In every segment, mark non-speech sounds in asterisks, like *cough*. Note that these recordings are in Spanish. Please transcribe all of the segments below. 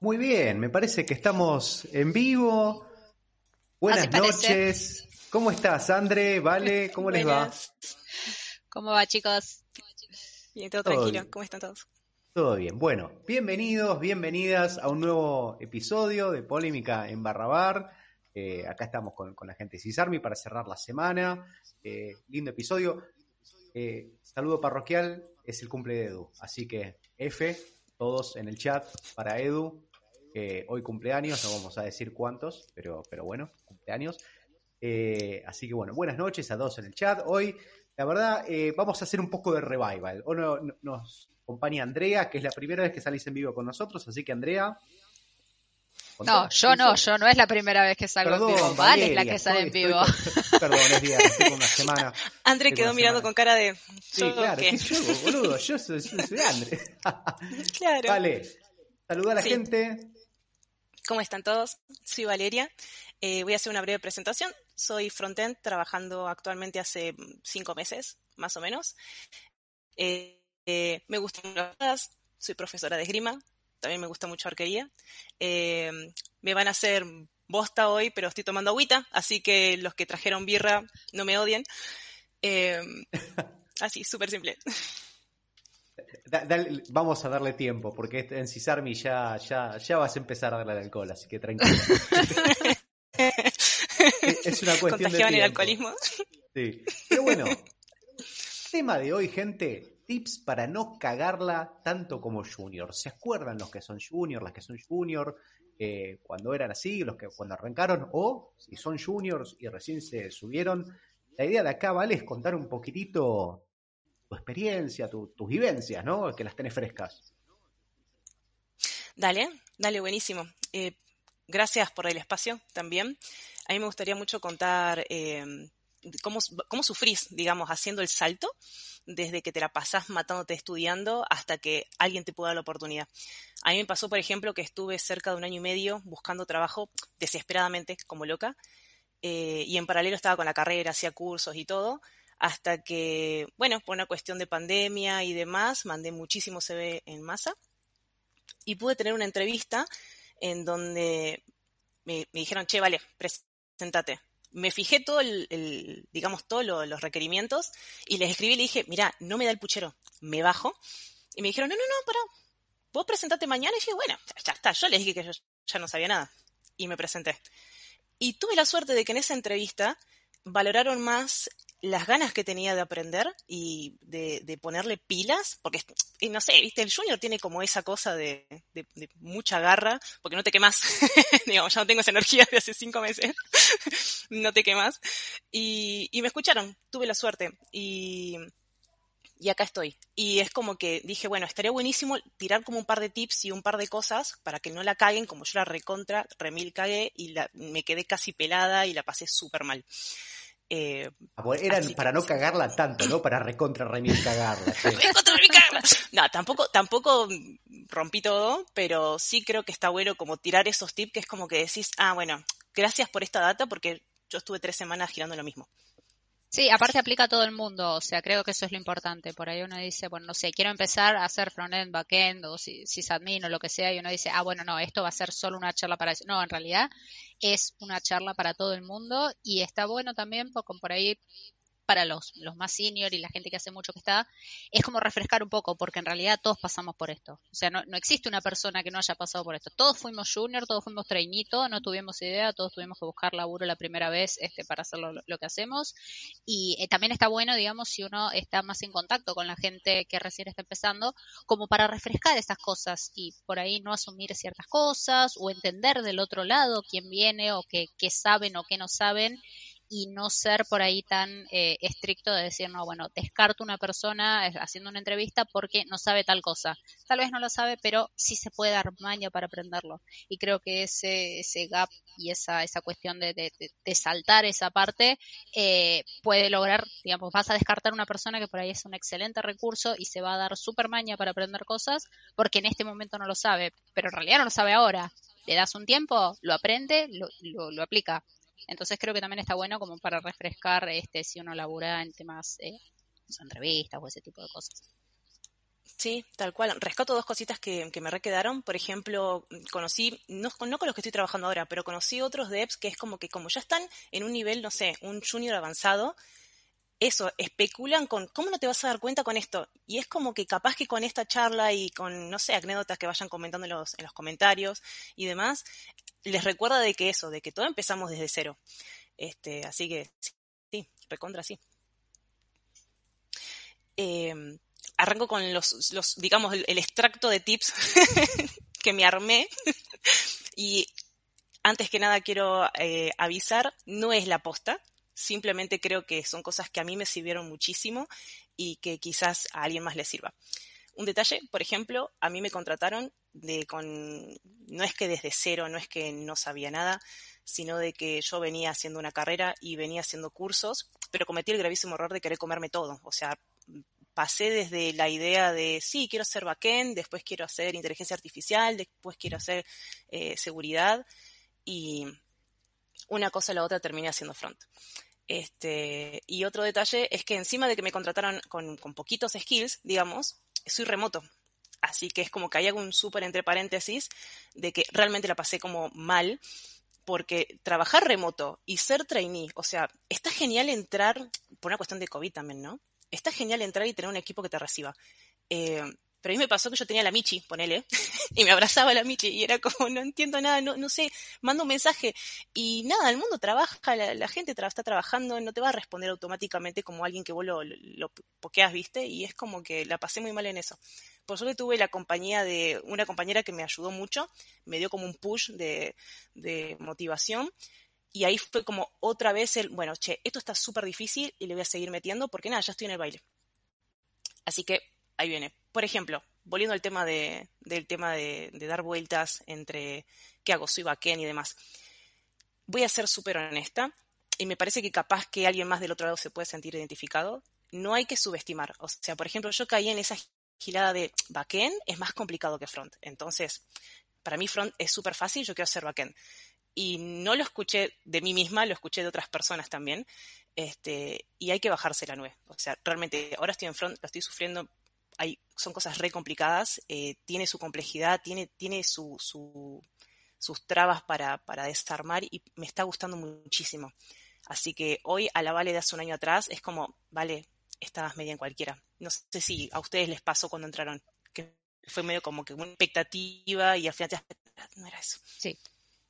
Muy bien, me parece que estamos en vivo. Buenas noches. ¿Cómo estás, André? Vale, ¿cómo les va? ¿Cómo va, chicos? Bien, todo, tranquilo. ¿Cómo están todos? Todo bien. Bueno, bienvenidos, bienvenidas a un nuevo episodio de Polémica en Barrabar. Eh, acá estamos con, la gente de Cisarmi para cerrar la semana. Eh, lindo episodio. Eh, saludo parroquial, es el cumple de Edu. Así que F, todos en el chat para Edu, que hoy cumpleaños, no vamos a decir cuántos, pero, pero bueno, cumpleaños. Eh, así que bueno, buenas noches a todos en el chat. Hoy, la verdad, eh, vamos a hacer un poco de revival. Hoy nos acompaña Andrea, que es la primera vez que salís en vivo con nosotros, así que Andrea, no, yo no, yo no es la primera vez que salgo en vivo. Vale, es la que sale en vivo. perdón, es día, estoy una semana. *laughs* André quedó mirando con cara de. Sí, claro, ¿qué yo, boludo? Yo soy, soy André. *laughs* claro. Vale, saluda a la gente. ¿Cómo están todos? Soy Valeria. Eh, voy a hacer una breve presentación. Soy frontend, trabajando actualmente hace cinco meses, más o menos. Eh, eh, me gustan las cosas, soy profesora de esgrima, también me gusta mucho arquería. Eh, me van a hacer bosta hoy, pero estoy tomando agüita, así que los que trajeron birra no me odien. Eh, *laughs* así, súper simple. Vamos a darle tiempo, porque este, en Cisarmi ya, ya, ya vas a empar a darle al alcohol, así que tranquilo. *laughs* es una cuestión de el alcoholismo? Sí. Pero bueno, tema de hoy, gente, tips para no cagarla tanto como junior. ¿Se acuerdan los que son junior, las que son junior, eh, cuando eran así, los que cuando arrancaron, o si son juniors y recién se subieron? La idea de acá, ¿vale? Es contar un poquitito tu experiencia, tus vivencias, ¿no? Que las tenés frescas. Dale, dale, buenísimo. Eh, gracias por el espacio también. A mí me gustaría mucho contar cómo, cómo sufrís, digamos, haciendo el salto desde que te la pasás matándote estudiando hasta que alguien te pueda dar la oportunidad. A mí me pasó, por ejemplo, que estuve cerca de un año y medio buscando trabajo desesperadamente, como loca, eh, y en paralelo estaba con la carrera, hacía cursos y todo, hasta que, bueno, por una cuestión de pandemia y demás, mandé muchísimo CV en masa y pude tener una entrevista en donde me, dijeron, che, vale, presentate me fijé todo el, digamos, todos los requerimientos y les escribí y dije, mira, no me da el puchero, me bajo. Y me dijeron, no, no, no, pero vos presentate mañana. Y dije, bueno, ya está, yo les dije que yo ya no sabía nada. Y me presenté. Y tuve la suerte de que en esa entrevista valoraron más las ganas que tenía de aprender y de, ponerle pilas, porque, no sé, viste, el junior tiene como esa cosa de, mucha garra, porque no te quemas, *laughs* digamos, ya no tengo esa energía de hace cinco meses, *laughs* no te quemas, y, y me escucharon, tuve la suerte, y, y acá estoy. Y es como que dije, bueno, estaría buenísimo tirar como un par de tips y un par de cosas para que no la caguen, como yo la recontra, remil cagué y la, me quedé casi pelada y la pasé súper mal. Eh, ah, eran para no cagarla tanto, ¿no? Para *laughs* recontra remil cagarla. No, tampoco, tampoco rompí todo, pero sí creo que está bueno como tirar esos tips que es como que decís, ah, bueno, gracias por esta data porque yo estuve tres semanas girando lo mismo. Sí, aparte aplica a todo el mundo, o sea, creo que eso es lo importante. Por ahí uno dice, bueno, no sé, quiero empezar a hacer frontend, backend o sysadmin o lo que sea, y uno dice, ah, bueno, no, esto va a ser solo una charla para eso. No, en realidad es una charla para todo el mundo y está bueno también porque por ahí para los, los más senior y la gente que hace mucho que está, es como refrescar un poco, porque en realidad todos pasamos por esto. O sea, no, no existe una persona que no haya pasado por esto. Todos fuimos junior, todos fuimos trainito, no tuvimos idea, todos tuvimos que buscar laburo la primera vez este, para hacer lo, que hacemos. Y eh, también está bueno, digamos, si uno está más en contacto con la gente que recién está empezando, como para refrescar esas cosas y por ahí no asumir ciertas cosas o entender del otro lado quién viene o qué, qué saben o qué no saben y no ser por ahí tan eh, estricto de decir, no, bueno, descarto una persona eh, haciendo una entrevista porque no sabe tal cosa. Tal vez no lo sabe, pero sí se puede dar maña para aprenderlo. Y creo que ese, ese gap y esa, esa cuestión de, de, saltar esa parte eh, puede lograr, digamos, vas a descartar una persona que por ahí es un excelente recurso y se va a dar súper maña para aprender cosas porque en este momento no lo sabe, pero en realidad no lo sabe ahora. Le das un tiempo, lo aprende, lo, lo aplica entonces creo que también está bueno como para refrescar este si uno labura en temas, eh, entrevistas o ese tipo de cosas. Sí, tal cual. Rescato dos cositas que, me requedaron. Por ejemplo, conocí, no, no, con los que estoy trabajando ahora, pero conocí otros devs que es como que como ya están en un nivel, no sé, un junior avanzado, eso, especulan con cómo no te vas a dar cuenta con esto. Y es como que capaz que con esta charla y con, no sé, anécdotas que vayan comentando en los, en los comentarios y demás, les recuerda de que eso, de que todo empezamos desde cero. Este, así que sí, recontra sí. Eh, arranco con los, los digamos, el, extracto de tips *laughs* que me armé. *laughs* y antes que nada quiero eh, avisar, no es la posta, simplemente creo que son cosas que a mí me sirvieron muchísimo y que quizás a alguien más le sirva. Un detalle, por ejemplo, a mí me contrataron de con, no es que desde cero, no es que no sabía nada, sino de que yo venía haciendo una carrera y venía haciendo cursos, pero cometí el gravísimo error de querer comerme todo. O sea, pasé desde la idea de, sí, quiero hacer backend, después quiero hacer inteligencia artificial, después quiero hacer eh, seguridad y una cosa o la otra terminé haciendo front. Este, y otro detalle es que encima de que me contrataron con, poquitos skills, digamos, soy remoto. Así que es como que hay algún súper entre paréntesis de que realmente la pasé como mal porque trabajar remoto y ser trainee, o sea, está genial entrar, por una cuestión de COVID también, ¿no? está genial entrar y tener un equipo que te reciba. Eh, pero a mí me pasó que yo tenía la Michi, ponele, *laughs* y me abrazaba la Michi y era como, no entiendo nada, no, no sé, mando un mensaje y nada, el mundo trabaja, la, gente está trabajando, no te va a responder automáticamente como alguien que vos lo, lo, pokeas, viste, y es como que la pasé muy mal en eso. Por suerte tuve la compañía de una compañera que me ayudó mucho, me dio como un push de, de motivación y ahí fue como otra vez el, bueno, che, esto está súper difícil y le voy a seguir metiendo porque nada, ya estoy en el baile. Así que ahí viene. Por ejemplo, volviendo al tema de, del tema de, dar vueltas entre qué hago, soy backend y demás. Voy a ser súper honesta y me parece que capaz que alguien más del otro lado se puede sentir identificado. No hay que subestimar. O sea, por ejemplo, yo caí en esa gilada de backend, es más complicado que front. Entonces, para mí front es súper fácil, yo quiero hacer backend y no lo escuché de mí misma, lo escuché de otras personas también, este, y hay que bajarse la nuez. O sea, realmente, ahora estoy en front, lo estoy sufriendo, hay, son cosas re complicadas, eh, tiene su complejidad, tiene, tiene su, sus trabas para, para desarmar y me está gustando muchísimo. Así que hoy a la Vale de hace un año atrás es como, vale, estabas media en cualquiera. No sé si a ustedes les pasó cuando entraron, que fue medio como que una expectativa y al final no era eso. Sí,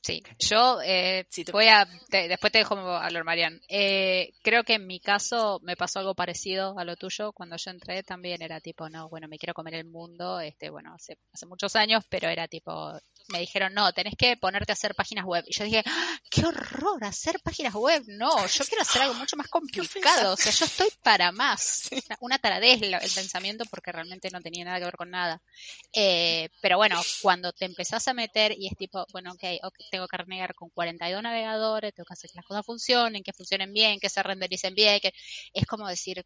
Sí, yo eh, voy a, después te dejo hablar, Marian. Eh, creo que en mi caso me pasó algo parecido a lo tuyo. Cuando yo entré también era tipo, no, bueno, me quiero comer el mundo, este, bueno, hace, hace muchos años, pero era tipo, me dijeron, no, tenés que ponerte a hacer páginas web. Y yo dije, ¡Ah, qué horror, hacer páginas web. No, yo quiero hacer algo mucho más *laughs* complicado. O sea, yo estoy para más. *laughs* Una taradez el pensamiento porque realmente no tenía nada que ver con nada. Eh, pero bueno, cuando te empezás a meter y es tipo, bueno, ok, okay tengo que renegar con 42 navegadores, tengo que hacer que las cosas funcionen, que funcionen bien, que se rendericen bien, que es como decir,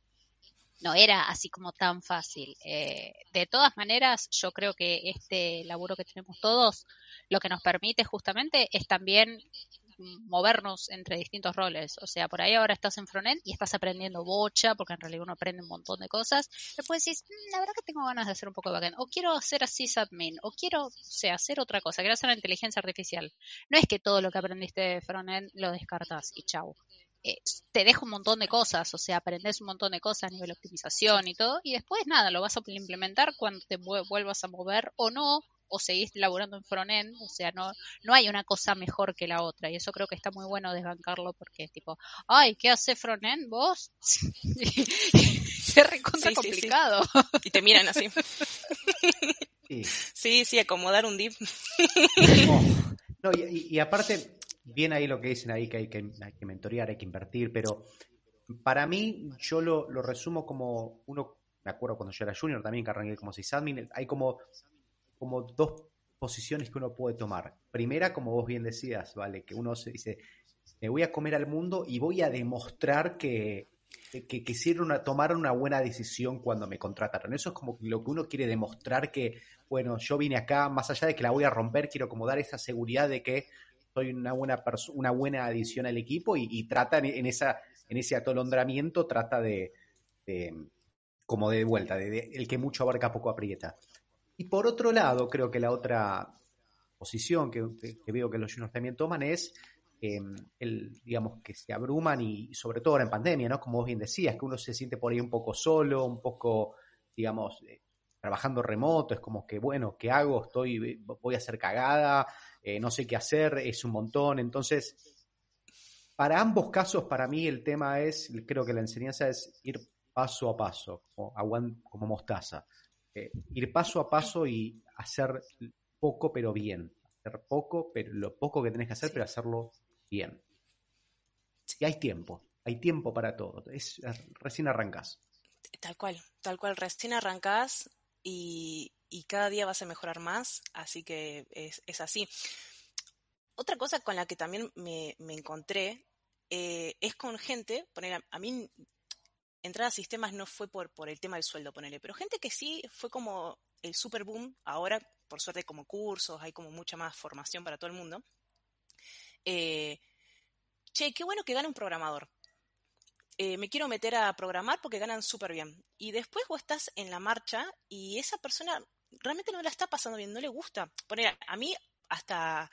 no era así como tan fácil. Eh, de todas maneras, yo creo que este laburo que tenemos todos lo que nos permite justamente es también movernos entre distintos roles. O sea, por ahí ahora estás en frontend y estás aprendiendo bocha, porque en realidad uno aprende un montón de cosas. Después decís, mm, la verdad que tengo ganas de hacer un poco de backend. O quiero hacer así admin. O quiero, o hacer otra cosa. Quiero hacer una inteligencia artificial. No es que todo lo que aprendiste de frontend lo descartas y chau. Eh, te deja un montón de cosas, o sea, aprendes un montón de cosas a nivel de optimización y todo, y después nada, lo vas a implementar cuando te vuelvas a mover o no, o seguís laburando en frontend, o sea, no, no hay una cosa mejor que la otra, y eso creo que está muy bueno desbancarlo porque es tipo, ay, ¿qué hace frontend vos? *laughs* es recontra complicado. Y te miran así. Sí, sí, acomodar un dip. no, y aparte, bien ahí lo que dicen ahí, que hay que, mentorear, hay que invertir, pero para mí yo lo, resumo como uno, me acuerdo cuando yo era junior también, que arranqué como sysadmin, hay como, como dos posiciones que uno puede tomar. Primera, como vos bien decías, ¿vale? Que uno se dice, me voy a comer al mundo y voy a demostrar que, que, quisieron tomar una buena decisión cuando me contrataron. Eso es como lo que uno quiere demostrar que, bueno, yo vine acá, más allá de que la voy a romper, quiero como dar esa seguridad de que soy una buena, una buena adición al equipo y, trata en, esa, en ese atolondramiento, trata de, como de vuelta, de, el que mucho abarca poco aprieta. Y por otro lado, creo que la otra posición que, veo que los juniors también toman es em, el, digamos, que se abruman y sobre todo ahora en pandemia, ¿no? Como vos bien decías, que uno se siente por ahí un poco solo, un poco, digamos, eh, trabajando remoto, es como que, bueno, ¿qué hago? Estoy, voy a hacer cagada, eh, no sé qué hacer, es un montón. Entonces, para ambos casos, para mí el tema es, creo que la enseñanza es ir paso a paso, como, como mostaza. Eh, ir paso a paso y hacer poco pero bien. Hacer poco, pero lo poco que tenés que hacer, pero hacerlo bien. Y hay tiempo, hay tiempo para todo. Es, recién arrancás. Tal cual, tal cual, recién arrancás y, cada día vas a mejorar más, así que es, así. Otra cosa con la que también me, encontré eh, es con gente, poner, a mí entrar a sistemas no fue por, por el tema del sueldo, ponerle, pero gente que sí fue como el super boom, ahora por suerte como cursos, hay como mucha más formación para todo el mundo. Eh, che, qué bueno que gane un programador. Eh, me quiero meter a programar porque ganan súper bien. Y después vos estás en la marcha y esa persona realmente no la está pasando bien, no le gusta. Poner, a mí hasta,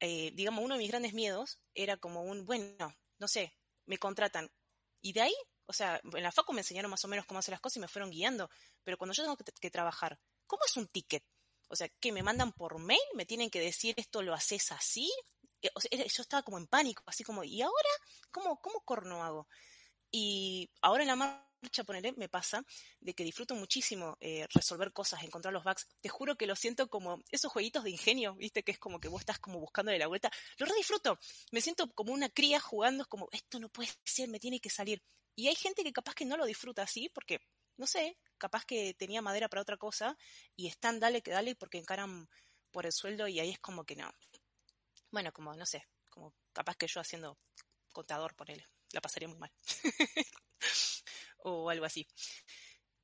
eh, digamos, uno de mis grandes miedos era como un, bueno, no sé, me contratan. Y de ahí o sea, en la facu me enseñaron más o menos cómo hacer las cosas y me fueron guiando, pero cuando yo tengo que, trabajar, ¿cómo es un ticket? O sea, que me mandan por mail, me tienen que decir esto lo haces así. Eh, o sea, yo estaba como en pánico, así como, ¿y ahora cómo, cómo corno hago? Y ahora en la marcha, ponele, me pasa de que disfruto muchísimo eh, resolver cosas, encontrar los bugs. Te juro que lo siento como esos jueguitos de ingenio, ¿viste? Que es como que vos estás como buscando de la vuelta. Lo re disfruto. Me siento como una cría jugando, es como, esto no puede ser, me tiene que salir. Y hay gente que capaz que no lo disfruta así porque, no sé, capaz que tenía madera para otra cosa y están dale que dale porque encaran por el sueldo y ahí es como que no. Bueno, como, no sé, como capaz que yo haciendo contador, ponele, la pasaría muy mal. *laughs* o algo así.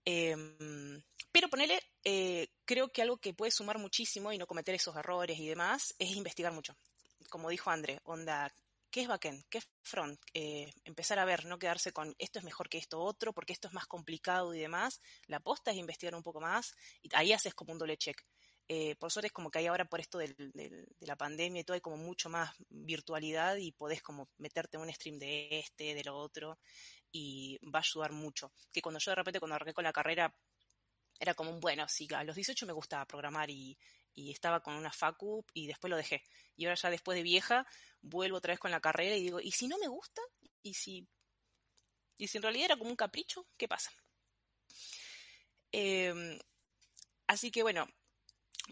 Em, pero ponele, eh, creo que algo que puede sumar muchísimo y no cometer esos errores y demás es investigar mucho. Como dijo André, onda, ¿Qué es backend? ¿Qué es front? Eh, empezar a ver, no quedarse con esto es mejor que esto otro, porque esto es más complicado y demás. La aposta es investigar un poco más y ahí haces como un doble check. Eh, por suerte es como que hay ahora por esto de la pandemia y todo, hay como mucho más virtualidad y podés como meterte en un stream de este, de lo otro y va a ayudar mucho. Que cuando yo de repente cuando arranqué con la carrera era como un, bueno, sí, a los 18 me gustaba programar y, estaba con una facu y después lo dejé. Y ahora ya después de vieja vuelvo otra vez con la carrera y digo, ¿y si no me gusta? ¿Y si, y si en realidad era como un capricho? ¿Qué pasa? Em, así que bueno,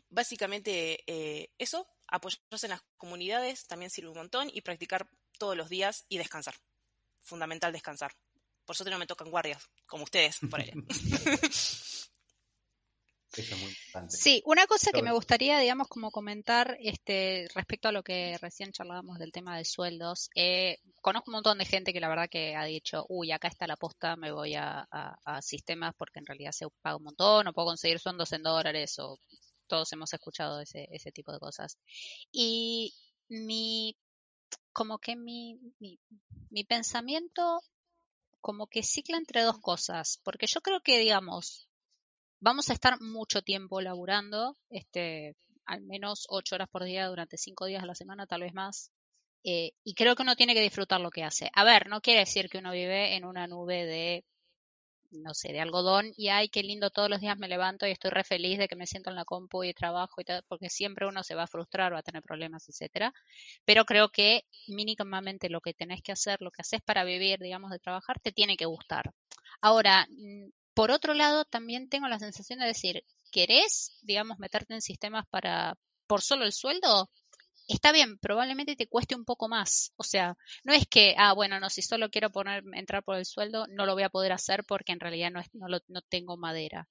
básicamente eh, eso, apoyarse en las comunidades también sirve un montón y practicar todos los días y descansar. Fundamental descansar. Por suerte no me tocan guardias, como ustedes, *laughs* por ahí. Sí, una cosa que me gustaría, digamos, como comentar este, respecto a lo que recién charlábamos del tema de sueldos. Eh, conozco un montón de gente que la verdad que ha dicho, uy, acá está la posta, me voy a, sistemas porque en realidad se paga un montón, o puedo conseguir sueldos en dólares, o todos hemos escuchado ese, ese tipo de cosas. Y mi, como que mi, mi, mi pensamiento como que cicla entre dos cosas, porque yo creo que, digamos, vamos a estar mucho tiempo laburando, este, al menos ocho horas por día durante cinco días a la semana, tal vez más. Eh, y creo que uno tiene que disfrutar lo que hace. A ver, no quiere decir que uno vive en una nube de, no sé, de algodón y ay, qué lindo, todos los días me levanto y estoy re feliz de que me siento en la compu y trabajo y todo, porque siempre uno se va a frustrar, va a tener problemas, etcétera. Pero creo que mínimamente lo que tenés que hacer, lo que haces para vivir, digamos, de trabajar, te tiene que gustar. Ahora, por otro lado, también tengo la sensación de decir, ¿querés, digamos, meterte en sistemas para por solo el sueldo? Está bien, probablemente te cueste un poco más. O sea, no es que, ah, bueno, no, si solo quiero poner, entrar por el sueldo, no lo voy a poder hacer porque en realidad no, es, no, lo, no tengo madera.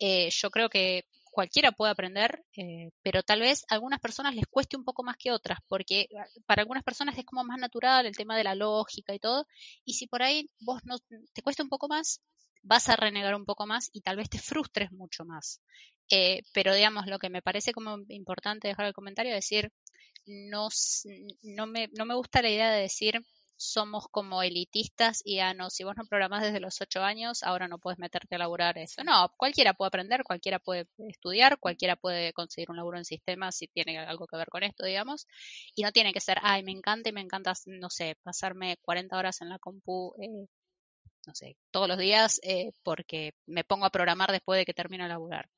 Eh, yo creo que cualquiera puede aprender, eh, pero tal vez a algunas personas les cueste un poco más que otras, porque para algunas personas es como más natural el tema de la lógica y todo, y si por ahí vos no te cuesta un poco más, vas a renegar un poco más y tal vez te frustres mucho más. Eh, pero digamos, lo que me parece como importante dejar el comentario es decir, no, no, me, no me gusta la idea de decir, somos como elitistas y ah, no, si vos no programás desde los ocho años, ahora no puedes meterte a laburar eso. No, cualquiera puede aprender, cualquiera puede estudiar, cualquiera puede conseguir un laburo en sistemas si tiene algo que ver con esto, digamos. Y no tiene que ser, ay, me encanta y me encanta, no sé, pasarme 40 horas en la compu, eh, no sé, todos los días eh, porque me pongo a programar después de que termino de laburar.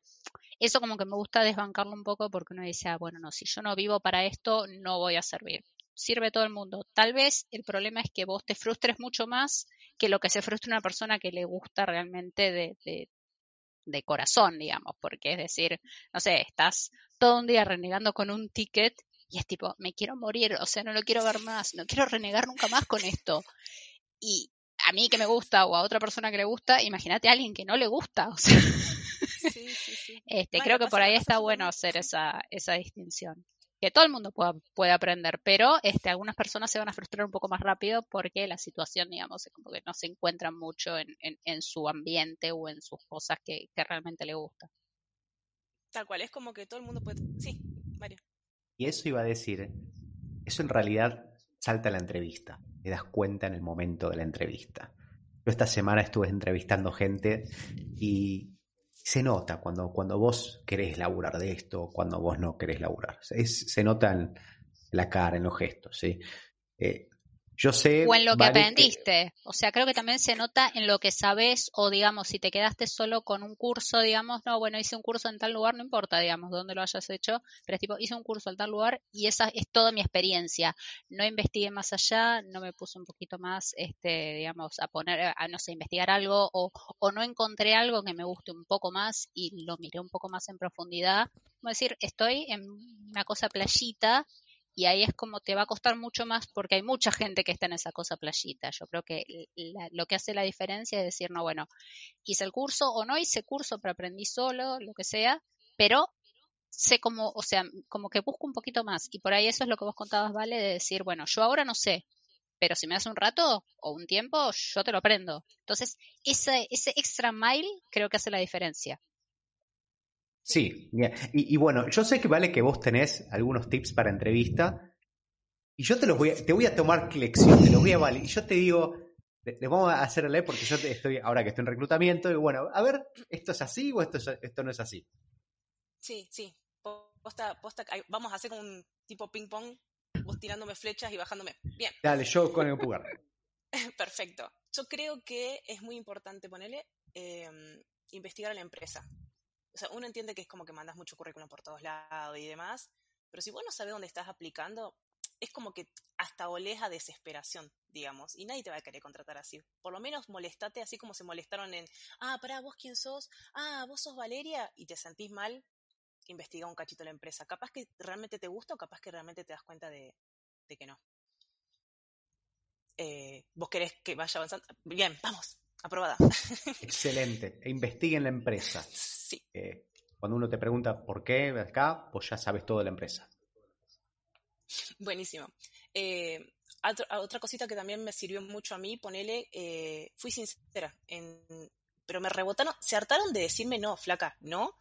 Eso como que me gusta desbancarlo un poco porque uno dice, ah, bueno, no, si yo no vivo para esto, no voy a servir sirve todo el mundo. Tal vez el problema es que vos te frustres mucho más que lo que se frustra una persona que le gusta realmente de, de, corazón, digamos, porque es decir, no sé, estás todo un día renegando con un ticket y es tipo, me quiero morir, o sea, no lo quiero ver más, no quiero renegar nunca más con esto. Y a mí que me gusta o a otra persona que le gusta, imagínate a alguien que no le gusta, o sea. Este, creo que por ahí está bueno hacer esa, esa distinción que todo el mundo pueda, puede aprender, pero este, algunas personas se van a frustrar un poco más rápido porque la situación, digamos, es como que no se encuentran mucho en, en, su ambiente o en sus cosas que, que, realmente le gustan. Tal cual, es como que todo el mundo puede... Sí, Mario. Y eso iba a decir, eso en realidad salta a la entrevista, te das cuenta en el momento de la entrevista. Yo esta semana estuve entrevistando gente y se nota cuando, cuando vos querés laburar de esto, cuando vos no querés laburar. se nota en la cara, en los gestos, ¿sí? Eh, yo sé. O en lo que aprendiste. O sea, creo que también se nota en lo que sabes, o digamos, si te quedaste solo con un curso, digamos, no, bueno, hice un curso en tal lugar, no importa, digamos, dónde lo hayas hecho, pero es tipo, hice un curso en tal lugar y esa es toda mi experiencia. No investigué más allá, no me puse un poquito más, este, digamos, a poner, a no sé, investigar algo, o, o no encontré algo que me guste un poco más y lo miré un poco más en profundidad. Como decir, estoy en una cosa playita y ahí es como te va a costar mucho más porque hay mucha gente que está en esa cosa playita. Yo creo que lo que hace la diferencia es decir, no, bueno, hice el curso o no hice curso, pero aprendí solo, lo que sea, pero sé como, o sea, como que busco un poquito más. Y por ahí eso es lo que vos contabas, Vale, de decir, bueno, yo ahora no sé, pero si me das un rato o un tiempo, yo te lo aprendo. Entonces, ese, ese extra mile creo que hace la diferencia. Sí, y, bueno, yo sé que vale que vos tenés algunos tips para entrevista y yo te los voy a, te voy a tomar lección, te los voy a valer. Y yo te digo, les vamos a hacerle porque yo estoy, ahora que estoy en reclutamiento, y bueno, a ver, ¿esto es así o esto, esto no es así? Sí, sí. vamos a hacer un tipo ping pong, vos tirándome flechas y bajándome. Bien. Dale, yo con el pulgar. *laughs* Perfecto. Yo creo que es muy importante ponerle em, investigar a la empresa o sea, uno entiende que es como que mandas mucho currículum por todos lados y demás, pero si vos no sabes dónde estás aplicando, es como que hasta oleja desesperación, digamos, y nadie te va a querer contratar así. Por lo menos molestate así como se molestaron en, ah, pará, vos quién sos, ah, vos sos Valeria, y te sentís mal, investiga un cachito la empresa. Capaz que realmente te gusta o capaz que realmente te das cuenta de, que no. Eh, vos querés que vaya avanzando. Bien, vamos, aprobada. Excelente. E investiguen la empresa. Sí. Eh, cuando uno te pregunta por qué acá, pues ya sabes todo de la empresa. Buenísimo. Eh, otra, cosita que también me sirvió mucho a mí, ponele, eh, fui sincera, pero me rebotaron, se hartaron de decirme no, flaca, no,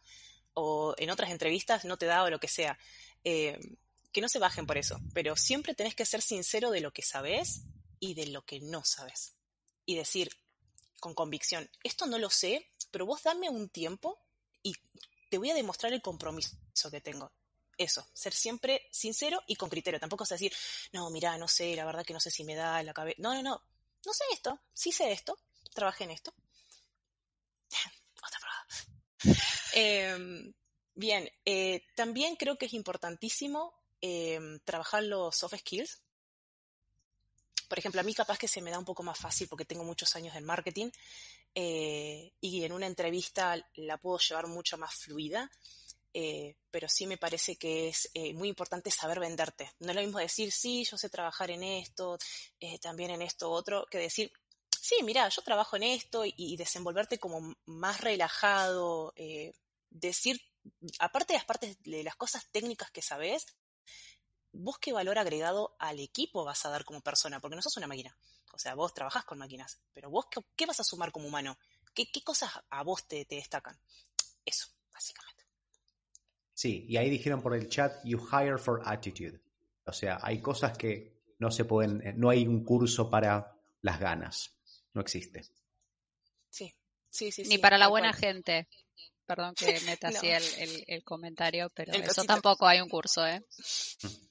o en otras entrevistas no te da o lo que sea. que no se bajen por eso, pero siempre tenés que ser sincero de lo que sabes y de lo que no sabes. Y decir, con convicción, esto no lo sé, pero vos dame un tiempo y te voy a demostrar el compromiso que tengo. Eso, ser siempre sincero y con criterio. Tampoco es decir, no, mira, no sé, la verdad que no sé si me da la cabeza. No, no, no. No sé esto, sí sé esto, trabajé en esto. *laughs* Otra. *laughs* Em, bien, eh, también creo que es importantísimo em, trabajar los soft skills por ejemplo, a mí capaz que se me da un poco más fácil porque tengo muchos años en marketing eh, y en una entrevista la puedo llevar mucho más fluida, eh, pero sí me parece que es eh, muy importante saber venderte. No es lo mismo decir, sí, yo sé trabajar en esto, también en esto otro, que decir, sí, mira, yo trabajo en esto y, desenvolverte como más relajado, decir, aparte de las partes de las cosas técnicas que sabes, vos qué valor agregado al equipo vas a dar como persona, porque no sos una máquina. O sea, vos trabajás con máquinas, pero vos qué, vas a sumar como humano? ¿Qué, cosas a vos te, destacan? Eso, básicamente. Sí, y ahí dijeron por el chat, you hire for attitude. O sea, hay cosas que no se pueden, no hay un curso para las ganas, no existe. Sí, sí, sí. Ni para la buena gente. Perdón que *laughs* meta así el, comentario, pero eso tampoco hay un curso, ¿eh? *laughs*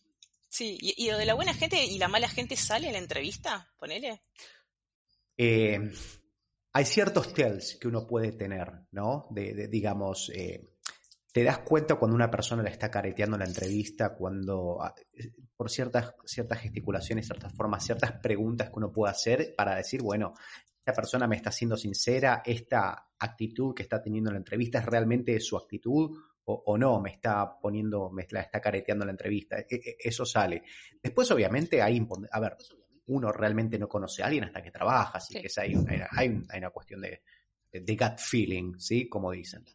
Sí, ¿Y, lo de la buena gente y la mala gente sale en la entrevista? Ponele. Eh, hay ciertos tells que uno puede tener, ¿no? De, digamos, eh, te das cuenta cuando una persona le está careteando la entrevista, cuando ah, por ciertas, ciertas gesticulaciones, ciertas formas, ciertas preguntas que uno puede hacer para decir, bueno, esta persona me está siendo sincera, esta actitud que está teniendo en la entrevista es realmente su actitud o, no, me está poniendo, me la está careteando la entrevista. E, e, eso sale. Después, obviamente, hay, a ver, uno realmente no conoce a alguien hasta que trabaja, así que hay, hay, una cuestión de, de, gut feeling, ¿sí? Como dicen.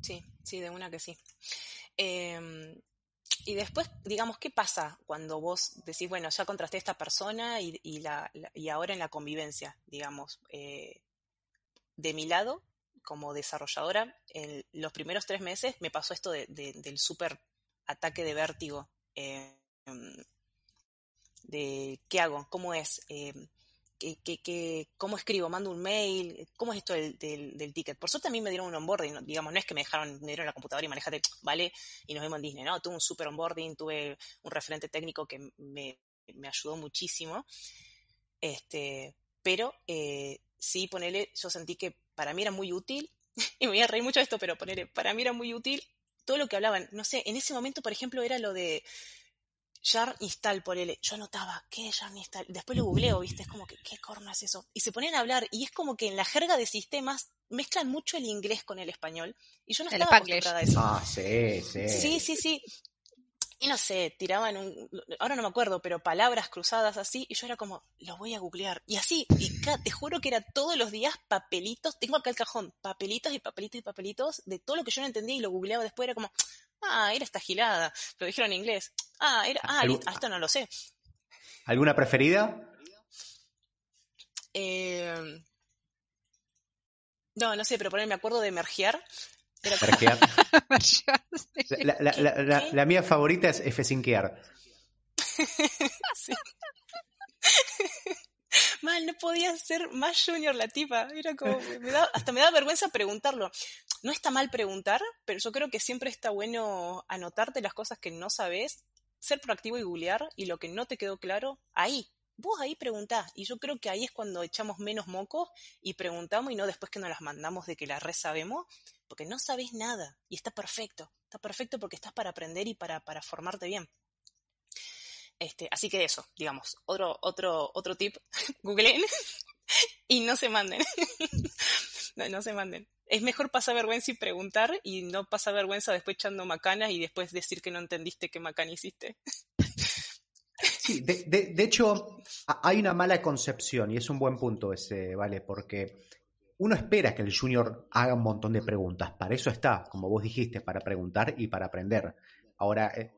Sí, sí, de una que sí. Em, y después, digamos, ¿qué pasa cuando vos decís, bueno, ya contrasté a esta persona y, la, y ahora en la convivencia, digamos, eh, de mi lado, como desarrolladora, los primeros tres meses me pasó esto del súper ataque de vértigo. Em, de qué hago, cómo es, em, cómo escribo, mando un mail, cómo es esto del, ticket. Por suerte también me dieron un onboarding, digamos, no es que me dejaron, me dieron la computadora y manejate, vale, y nos vemos en Disney, ¿no? Tuve un super onboarding, tuve un referente técnico que me, ayudó muchísimo, este, pero eh, sí, ponele, yo sentí que para mí era muy útil, *laughs* y me voy a reír mucho de esto, pero ponele, para mí era muy útil todo lo que hablaban, no sé, en ese momento, por ejemplo, era lo de Jar install por él. Yo anotaba, ¿qué es Jar install? Después lo googleo, ¿viste? Es como que, ¿qué corno es eso? Y se ponen a hablar, y es como que en la jerga de sistemas mezclan mucho el inglés con el español. Y yo no estaba acostumbrada a eso. Ah, sí, sí. Sí, sí, sí. Y no sé, tiraban un, ahora no me acuerdo, pero palabras cruzadas así, y yo era como, lo voy a googlear. Y así, y te juro que era todos los días papelitos, tengo acá el cajón, papelitos y papelitos y papelitos de todo lo que yo no entendía y lo googleaba después, era como, Ah, era esta gilada. Lo dijeron en inglés. Ah, era. Ah, esto no lo sé. ¿Alguna preferida? Eh, no, no sé, pero por ahí me acuerdo de *laughs* la, mía favorita es F-Sinkear. *laughs* sí. Mal, no podía ser más junior la tipa. Era como, hasta me da vergüenza preguntarlo. No está mal preguntar, pero yo creo que siempre está bueno anotarte las cosas que no sabes, ser proactivo y googlear, y lo que no te quedó claro, ahí. Vos ahí preguntás, y yo creo que ahí es cuando echamos menos mocos y preguntamos y no después que nos las mandamos de que la red sabemos, porque no sabes nada, y está perfecto, está perfecto porque estás para aprender y para, para formarte bien. Este, así que eso, digamos, otro, otro, otro tip, *laughs* googleen y no se manden. *laughs* no, se manden. Es mejor pasar vergüenza y preguntar y no pasar vergüenza después echando macanas y después decir que no entendiste qué macana hiciste. *laughs* Sí, de, de, hecho, hay una mala concepción y es un buen punto ese, ¿vale? Porque uno espera que el junior haga un montón de preguntas. Para eso está, como vos dijiste, para preguntar y para aprender. Ahora, eh,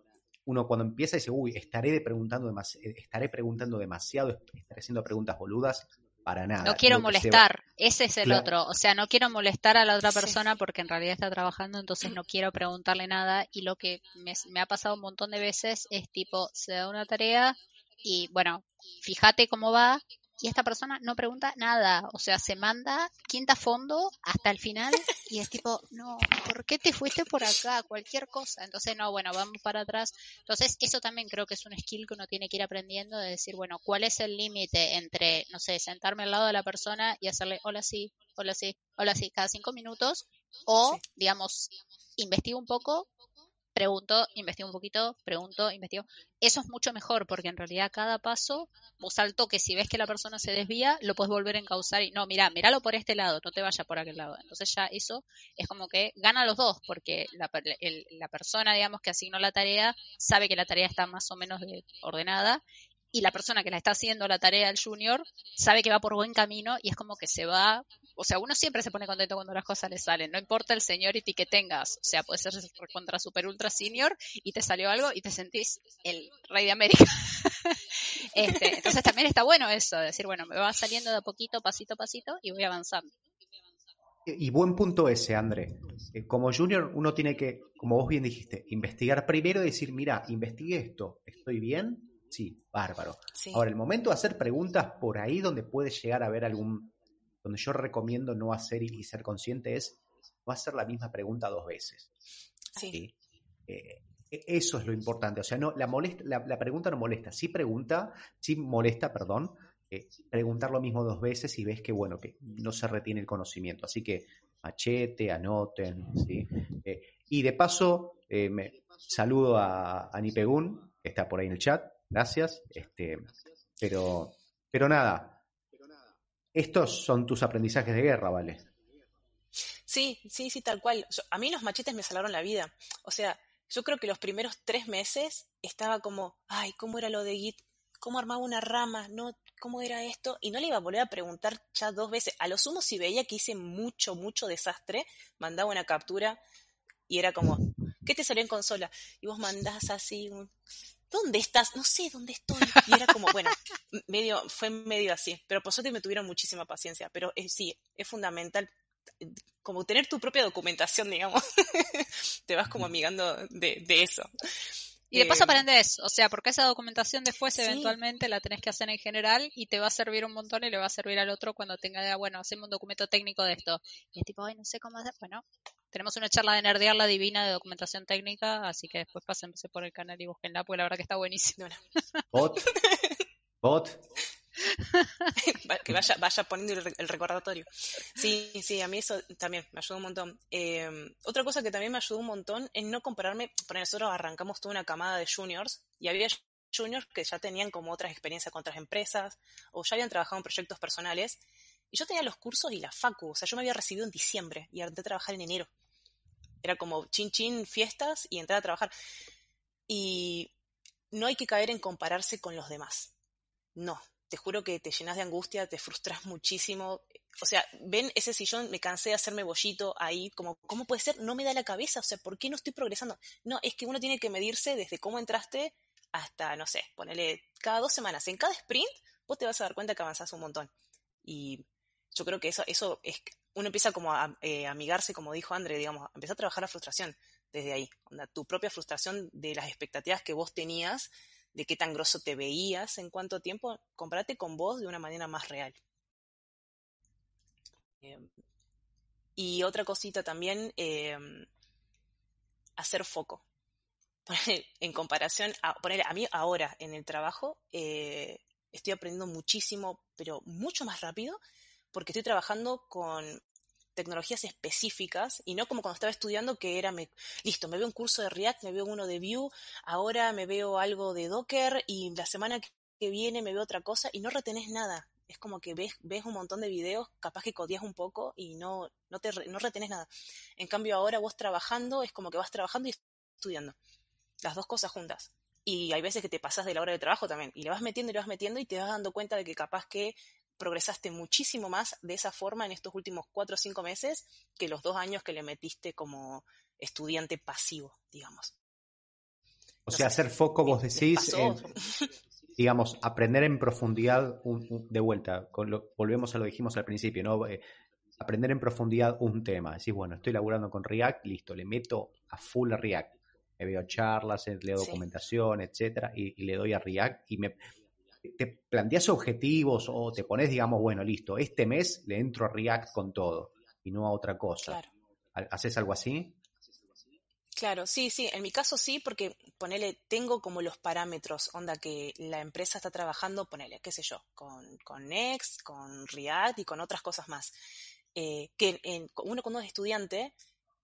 uno cuando empieza dice, uy, estaré preguntando, eh, estaré preguntando demasiado, estaré haciendo preguntas boludas, para nada. No quiero molestar, ese es el otro. O sea, no quiero molestar a la otra persona porque en realidad está trabajando, entonces no quiero preguntarle nada. Y lo que me, me, ha pasado un montón de veces es tipo, se da una tarea y bueno, fíjate cómo va y esta persona no pregunta nada, o sea, se manda quinta fondo hasta el final y es tipo, no, ¿por qué te fuiste por acá? Cualquier cosa. Entonces, no, bueno, vamos para atrás. Entonces, eso también creo que es un skill que uno tiene que ir aprendiendo de decir, bueno, ¿cuál es el límite entre, no sé, sentarme al lado de la persona y hacerle, hola sí, hola sí, hola sí, cada cinco minutos? O, digamos, investigo un poco, pregunto, investigo un poquito, pregunto, investigo. Eso es mucho mejor porque en realidad cada paso, vos salto que si ves que la persona se desvía, lo puedes volver a encauzar y no, mira, míralo por este lado, no te vayas por aquel lado. Entonces ya eso es como que gana los dos porque la, la persona, digamos, que asignó la tarea sabe que la tarea está más o menos ordenada y la persona que la está haciendo la tarea al junior sabe que va por buen camino y es como que se va, o sea, uno siempre se pone contento cuando las cosas le salen, no importa el seniority que tengas, o sea, puede ser contra super ultra senior y te salió algo y te sentís el rey de América. *laughs* este, entonces también está bueno eso, decir, bueno, me va saliendo de a poquito, pasito a pasito y voy avanzando. Y buen punto ese, André. Eh, como junior, uno tiene que, como vos bien dijiste, investigar primero y decir, mira, investigué esto, ¿estoy bien? Sí, bárbaro. Ahora, el momento de hacer preguntas por ahí donde puede llegar a haber algún, donde yo recomiendo no hacer y ser consciente es, no hacer la misma pregunta dos veces. Sí. Eh, e, eso es lo importante. O sea, no, la, molesta, la, pregunta no molesta. Sí pregunta, sí molesta, perdón, eh, preguntar lo mismo dos veces y ves que, bueno, que no se retiene el conocimiento. Así que machete, anoten, ¿sí? Eh, y de paso, eh, me saludo a, a Nipegun, que está por ahí en el chat, gracias. Este, pero, pero nada, estos son tus aprendizajes de guerra, ¿vale? Sí, sí, sí, tal cual. a mí los machetes me salvaron la vida. O sea, yo creo que los primeros tres meses estaba como, ay, ¿cómo era lo de Git? cómo armaba una rama, no, cómo era esto, y no le iba a volver a preguntar ya dos veces. A lo sumo, si veía que hice mucho, mucho desastre, mandaba una captura y era como, ¿qué te salió en consola? Y vos mandás así, ¿dónde estás? No sé dónde estoy. Y era como, bueno, *laughs* medio, fue medio así. Pero por suerte me tuvieron muchísima paciencia. Pero eh, sí, es fundamental como tener tu propia documentación, digamos. *laughs* Te vas como amigando de, de eso. Y de paso aprendes, o sea, porque esa documentación después eventualmente la tenés que hacer en general y te va a servir un montón y le va a servir al otro cuando tenga, bueno, hacemos un documento técnico de esto. Y es tipo, ay, no sé cómo hacer. Bueno, tenemos una charla de nerdear la divina de documentación técnica, así que después pásense por el canal y búsquenla, porque la verdad que está buenísimo. Bot. Bot. *laughs* que vaya, vaya poniendo el, recordatorio. Sí, sí, a mí eso también me ayudó un montón. Em, otra cosa que también me ayudó un montón es no compararme, porque nosotros arrancamos toda una camada de juniors y había juniors que ya tenían como otras experiencias con otras empresas o ya habían trabajado en proyectos personales. Y yo tenía los cursos y la facu, o sea, yo me había recibido en diciembre y a trabajar en enero. Era como chin chin, fiestas y entrar a trabajar. Y no hay que caer en compararse con los demás. No, te juro que te llenas de angustia, te frustras muchísimo. O sea, ven ese sillón, me cansé de hacerme bollito ahí, como, ¿cómo puede ser? No me da la cabeza, o sea, ¿por qué no estoy progresando? No, es que uno tiene que medirse desde cómo entraste hasta, no sé, ponele cada dos semanas. En cada sprint, vos te vas a dar cuenta que avanzás un montón. Y yo creo que eso, eso es, uno empieza como a eh, amigarse, como dijo André, digamos, empieza a trabajar la frustración desde ahí. tu propia frustración de las expectativas que vos tenías de qué tan grosso te veías en cuánto tiempo, compárate con vos de una manera más real. Em, y otra cosita también, em, hacer foco. *laughs* en comparación a, poner a mí ahora en el trabajo, eh, estoy aprendiendo muchísimo, pero mucho más rápido, porque estoy trabajando con tecnologías específicas y no como cuando estaba estudiando que era, me, listo, me veo un curso de React, me veo uno de Vue, ahora me veo algo de Docker y la semana que viene me veo otra cosa y no retenés nada. Es como que ves, ves un montón de videos, capaz que codías un poco y no, no, te, no retenés nada. En cambio ahora vos trabajando es como que vas trabajando y estudiando. Las dos cosas juntas. Y hay veces que te pasas de la hora de trabajo también. Y le vas metiendo y le vas metiendo y te vas dando cuenta de que capaz que progresaste muchísimo más de esa forma en estos últimos cuatro o cinco meses que los dos años que le metiste como estudiante pasivo, digamos. O sea, hacer foco, vos decís, *laughs* digamos, aprender en profundidad de vuelta, volvemos a lo que dijimos al principio, ¿no? Eh, aprender en profundidad un tema. Decís, bueno, estoy laburando con React, listo, le meto a full a React. Me veo charlas, leo documentación, etcétera, y, le doy a React y me, te planteas objetivos o te pones, digamos, bueno, listo, este mes le entro a React con todo y no a otra cosa. Claro. ¿Haces algo así? Claro, sí, sí, en mi caso sí, porque ponele, tengo como los parámetros, onda que la empresa está trabajando, ponele, qué sé yo, con, con Next, con React y con otras cosas más. Eh, que en, uno cuando es estudiante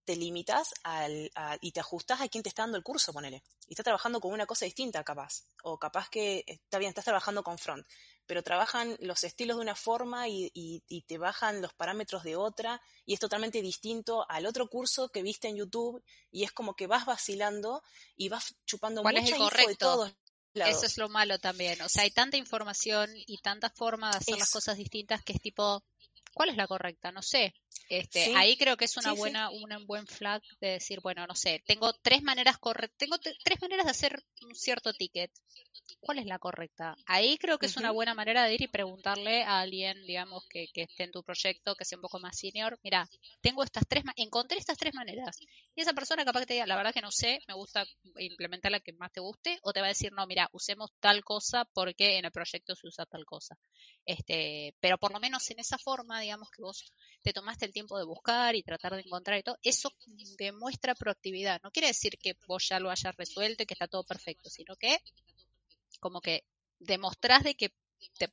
te limitas al, y te ajustas a quien te está dando el curso, ponele. Y está trabajando con una cosa distinta, capaz. O capaz que, está bien, estás trabajando con front, pero trabajan los estilos de una forma y, te bajan los parámetros de otra, y es totalmente distinto al otro curso que viste en YouTube, y es como que vas vacilando y vas chupando mucha es info de todos Eso es lo malo también. O sea, hay tanta información y tanta forma de hacer las cosas distintas que es tipo, ¿cuál es la correcta? No sé. Este, ahí creo que es una buena, un buen flag de decir, bueno, no sé, tengo tres maneras correctas, tengo tres maneras de hacer un cierto ticket. ¿cuál es la correcta? Ahí creo que es una buena manera de ir y preguntarle a alguien, digamos, que, que esté en tu proyecto, que sea un poco más senior, mira, tengo estas tres, encontré estas tres maneras. Y esa persona capaz que te diga, la verdad que no sé, me gusta implementar la que más te guste, o te va a decir, no, mira, usemos tal cosa porque en el proyecto se usa tal cosa. Este, pero por lo menos en esa forma, digamos que vos te tomaste el tiempo de buscar y tratar de encontrar y todo, eso demuestra proactividad. No quiere decir que vos ya lo hayas resuelto y que está todo perfecto, sino que como que demostrás de que te,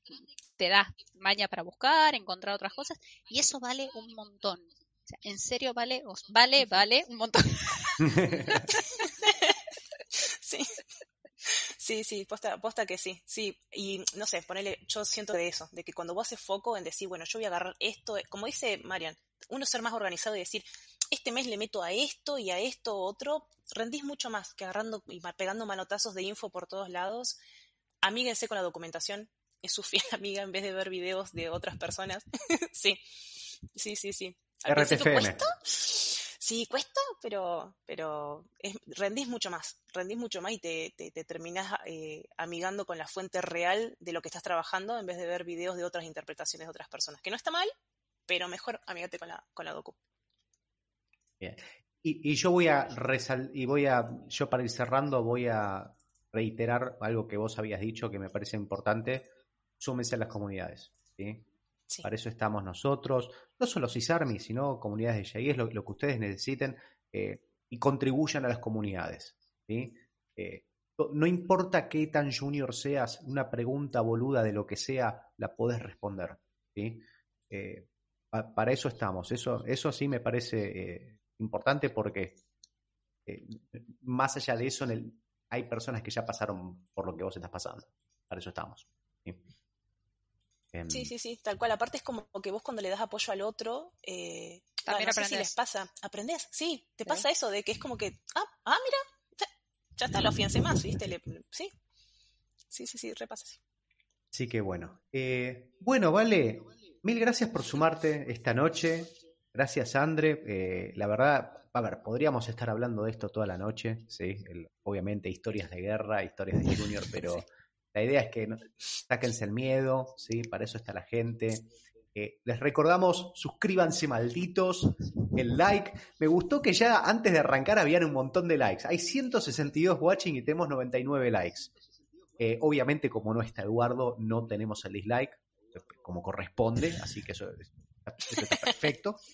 te das maña para buscar, encontrar otras cosas, y eso vale un montón. O sea, en serio vale, vale, vale un montón. *laughs* *laughs* sí. Sí, sí, posta, posta que sí, sí. Y no sé, ponele, yo siento de eso, de que cuando vos haces foco en decir, bueno, yo voy a agarrar esto, como dice Marian, uno ser más organizado y decir, este mes le meto a esto y a esto otro, rendís mucho más que agarrando y pegando manotazos de info por todos lados. Amíguense con la documentación, es su fiel *laughs* amiga en vez de ver videos de otras personas. *laughs* sí, sí, sí, sí. RTFM. Sí, cuesta, pero, pero rendís mucho más, rendís mucho más y te, te, terminás eh, amigando con la fuente real de lo que estás trabajando en vez de ver videos de otras interpretaciones de otras personas. Que no está mal, pero mejor amigate con la, con la docu. Bien. Y, y yo voy a resal y voy a, yo para ir cerrando, voy a reiterar algo que vos habías dicho que me parece importante. Súmense a las comunidades. ¿sí? Para eso estamos nosotros, no solo CISARMI, sino comunidades de es lo, lo que ustedes necesiten eh, y contribuyan a las comunidades. Eh, no importa qué tan junior seas, una pregunta boluda de lo que sea, la podés responder. Eh, para eso estamos. Eso, eso sí me parece importante porque más allá de eso, hay personas que ya pasaron por lo que vos estás pasando. Para eso estamos. Em, sí, sí, sí, tal cual. Aparte es como que vos cuando le das apoyo al otro, eh, también no si les pasa, aprendés, sí, te pasa eso de que es como que, ah, ah mira, ya, está, lo afiancé más, ¿viste? sí, sí, sí, sí, repasa así. Sí que bueno. Eh, bueno, vale, mil gracias por sumarte esta noche. Gracias, Andre. Eh, la verdad, a ver, podríamos estar hablando de esto toda la noche, ¿sí? obviamente, historias de guerra, historias de Junior, pero *laughs* La idea es que sáquense el miedo, ¿sí? Para eso está la gente. Eh, les recordamos, suscríbanse malditos, el like. Me gustó que ya antes de arrancar habían un montón de likes. Hay 162 watching y tenemos 99 likes. Eh, obviamente, como no está Eduardo, no tenemos el dislike, como corresponde, así que eso, está perfecto. *laughs*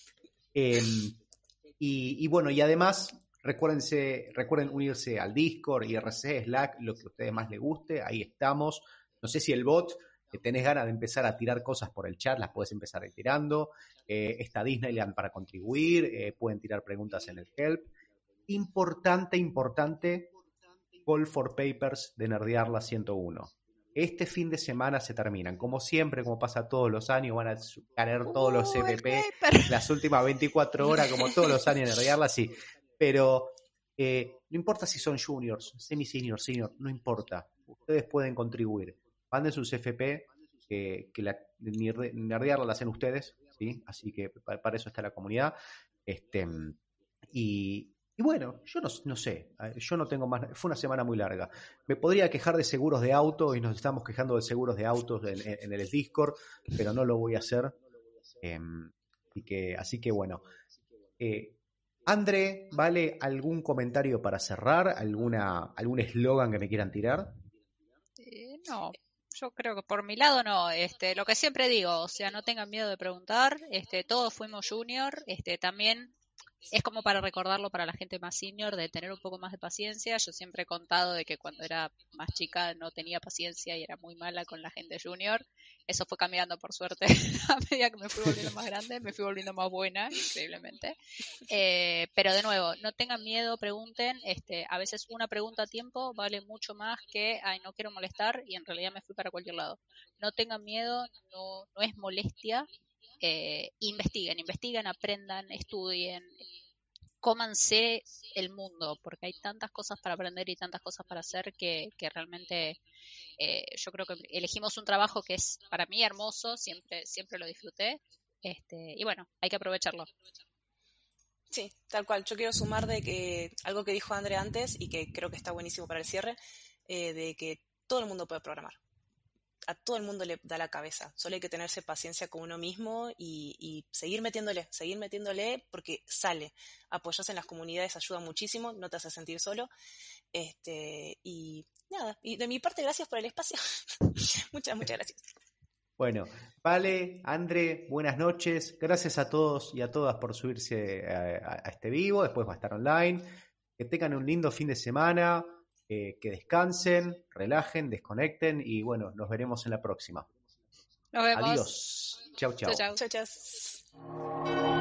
Em, y, bueno, y además Recuérdense, recuerden unirse al Discord, IRC, Slack, lo que a ustedes más les guste, ahí estamos. No sé si el bot, que tenés ganas de empezar a tirar cosas por el chat, las puedes empezar retirando. Eh, está Disneyland para contribuir, eh, pueden tirar preguntas en el help. Importante, importante, Call for Papers de Nerdearla 101. Este fin de semana se terminan. Como siempre, como pasa todos los años, van a caer todos los CPP las últimas 24 horas, como todos los años en Nerdearla, sí pero eh, no importa si son juniors, semi-senior, senior, no importa. Ustedes pueden contribuir. Manden sus FP, que la nerdearla la hacen ustedes, ¿sí? Así que para eso está la comunidad. Este, y, bueno, yo no, sé, yo no tengo más, fue una semana muy larga. Me podría quejar de seguros de auto y nos estamos quejando de seguros de autos en, el Discord, pero no lo voy a hacer. Em, y que, así que bueno, eh, André, ¿vale algún comentario para cerrar? ¿Alguna, ¿Algún eslogan que me quieran tirar? Eh, no, yo creo que por mi lado no. Este, lo que siempre digo, o sea, no tengan miedo de preguntar. Este, todos fuimos junior. Este, también es como para recordarlo para la gente más senior, de tener un poco más de paciencia. Yo siempre he contado de que cuando era más chica no tenía paciencia y era muy mala con la gente junior. Eso fue cambiando por suerte *laughs* a medida que me fui volviendo más grande, me fui volviendo más buena, increíblemente. Eh, pero de nuevo, no tengan miedo, pregunten. Este, a veces una pregunta a tiempo vale mucho más que, ay, no quiero molestar y en realidad me fui para cualquier lado. No tengan miedo, no, no es molestia, eh, investiguen, aprendan, estudien, cómanse el mundo, porque hay tantas cosas para aprender y tantas cosas para hacer que, realmente eh, yo creo que elegimos un trabajo que es para mí hermoso, siempre, siempre lo disfruté, este, y bueno, hay que aprovecharlo. Sí, tal cual. Yo quiero sumar de que algo que dijo André antes y que creo que está buenísimo para el cierre, eh, de que todo el mundo puede programar. A todo el mundo le da la cabeza. Solo hay que tenerse paciencia con uno mismo y, seguir metiéndole, seguir metiéndole porque sale. Apoyarse en las comunidades ayuda muchísimo, no te hace sentir solo. Este, y nada, y de mi parte, gracias por el espacio. *laughs* muchas, muchas gracias. Bueno, Vale, André, buenas noches. Gracias a todos y a todas por subirse a, este vivo. Después va a estar online. Que tengan un lindo fin de semana. Que descansen, relajen, desconecten y bueno, nos veremos en la próxima. Nos vemos. Adiós. Chau, chau. Chau, chau. chau, chau.